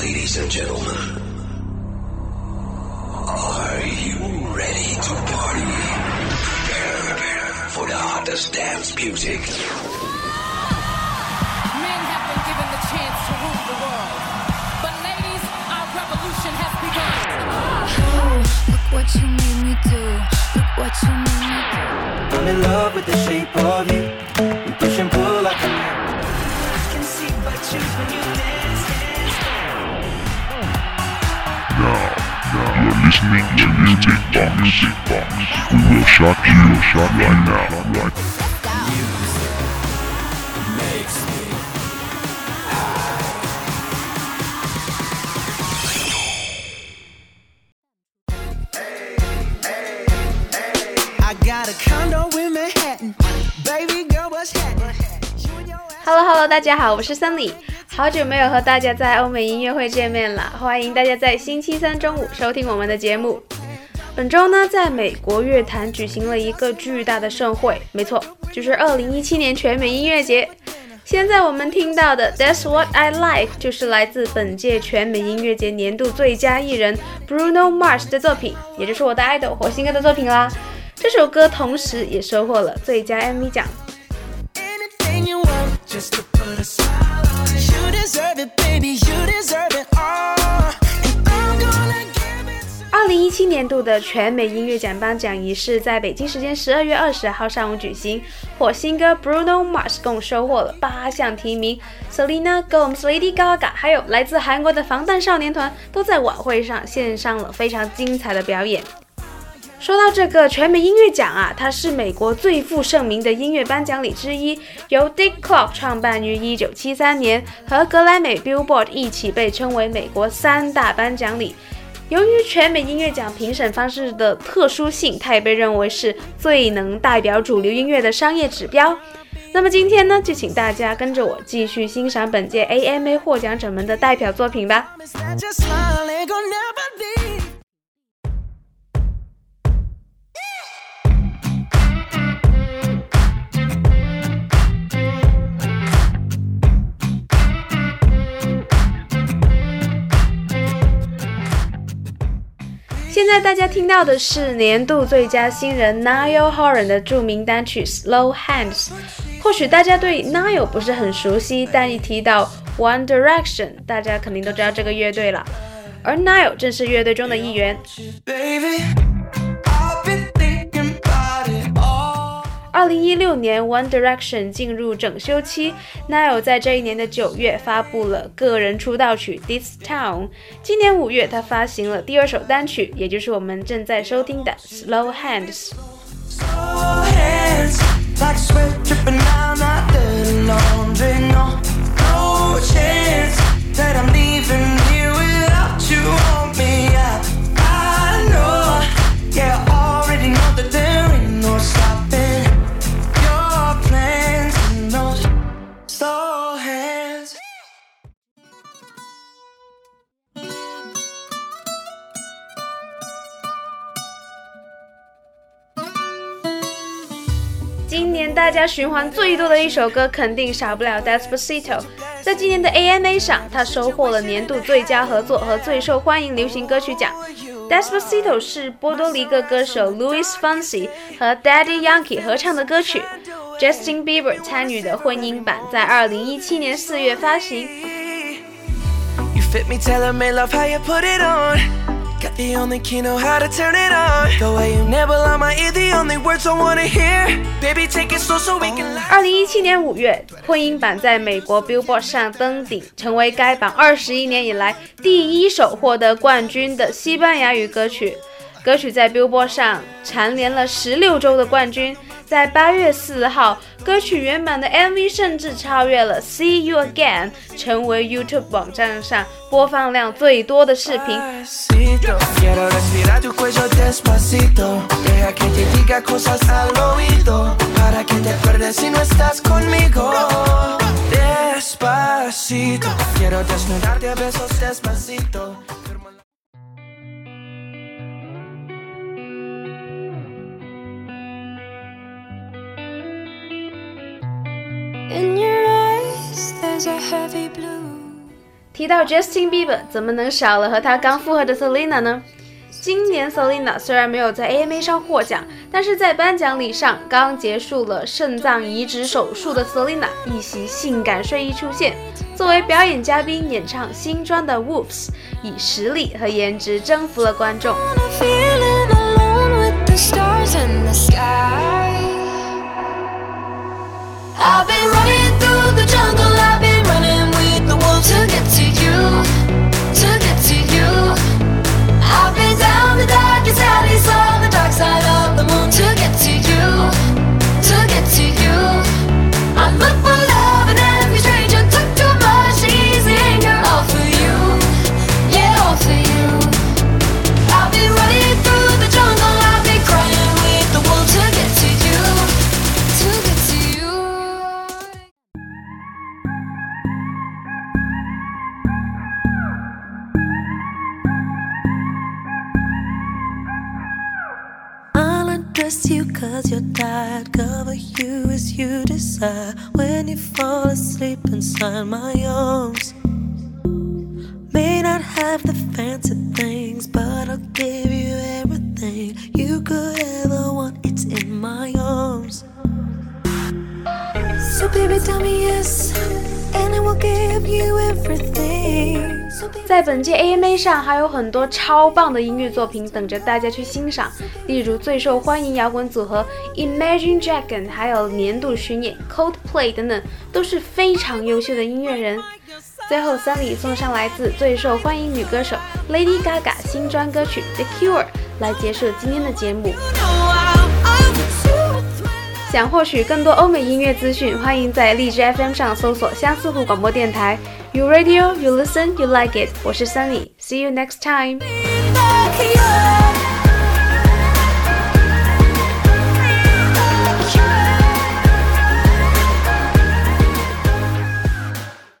Ladies and gentlemen, are you ready to party? Prepare for the hottest dance music. Men have been given the chance to rule the world. But ladies, our revolution has begun. Look what you made me do. Look what you made me do. I'm in love with the shape listening to Music Box. Music Box. We will shock you, shock right now. Right I got a condo in Manhattan. Baby girl, what's happening? You and your ass- Hello Hello，大家好，我是森里， 好久没有和大家在欧美音乐会见面了，欢迎大家在星期三中午收听我们的节目。本周呢，在美国乐坛举行了一个巨大的盛会，没错，就是2017年全美音乐节。现在我们听到的《That's What I Like》就是来自本届全美音乐节年度最佳艺人 Bruno Mars 的作品，也就是我的 idol 火星哥的作品啦。这首歌同时也收获了最佳 MV 奖。零一七年度的全美音乐奖颁奖仪式在北京时间十二月二十号上午举行，火星哥 Bruno Mars 共收获了八项提名，Selena Gomez、Lady Gaga 还有来自韩国的防弹少年团都在晚会上献上了非常精彩的表演。说到这个全美音乐奖啊，它是美国最负盛名的音乐颁奖礼之一，由 Dick Clark 创办于1973年，和格莱美 Billboard 一起被称为美国三大颁奖礼。由于全美音乐奖评审方式的特殊性，它也被认为是最能代表主流音乐的商业指标。那么今天呢，就请大家跟着我继续欣赏本届 AMA 获奖者们的代表作品吧。现在大家听到的是年度最佳新人 Niall Horan 的著名单曲《Slow Hands》。或许大家对 Niall 不是很熟悉，但一提到 One Direction，大家肯定都知道这个乐队了。而 Niall 正是乐队中的一员。Baby, 二零一六年，One Direction 进入整修期，Niall 在这一年的九月发布了个人出道曲《This Town》。今年五月，他发行了第二首单曲，也就是我们正在收听的《Slow Hands》。今年大家循环最多的一首歌，肯定少不了《Despacito》。在今年的 AMA 上，它收获了年度最佳合作和最受欢迎流行歌曲奖。《Despacito》是波多黎各歌手 Luis Fonsi 和 Daddy Yankee 合唱的歌曲，Justin Bieber 参与的混音版在2017年4月发行。You fit me, tailor made, love how you put it on. Got the only keynote to turn it on. The way you nibble on my ear, the only words I wanna hear. Baby, take it slow so we can laugh. 二零一七年五月，混音版在美国 Billboard 上登顶，成为该榜二十一年以来第一首获得冠军的西班牙语歌曲。歌曲在 Billboard 上蝉联了十六周的冠军。在八月四号，歌曲原版的 MV 甚至超越了《See You Again》，成为 YouTube 网站上播放量最多的视频。提到 Justin Bieber，怎么能少了和他刚复合的 Selena 呢？今年 Selena 虽然没有在 AMA 上获奖，但是在颁奖礼上，刚结束了肾脏移植手术的 Selena 一袭性感睡衣出现，作为表演嘉宾演唱新专的 Wolves，以实力和颜值征服了观众。You cause you're tired. Cover you as you desire. When you fall asleep inside my arms. May not have the fancy things, but I'll give you everything you could ever want. It's in my arms. So, baby, tell me yes, and I will give you everything. 在本届 AMA 上，还有很多超棒的音乐作品等着大家去欣赏，例如最受欢迎摇滚组合 Imagine Dragon，还有年度巡演 Coldplay 等等，都是非常优秀的音乐人。最后，三里送上来自最受欢迎女歌手 Lady Gaga 新专歌曲 The Cure，来结束今天的节目。想获取更多欧美音乐资讯，欢迎在荔枝 FM 上搜索相思湖广播电台。You radio, you listen, you like it。我是 Sunny，See you next time。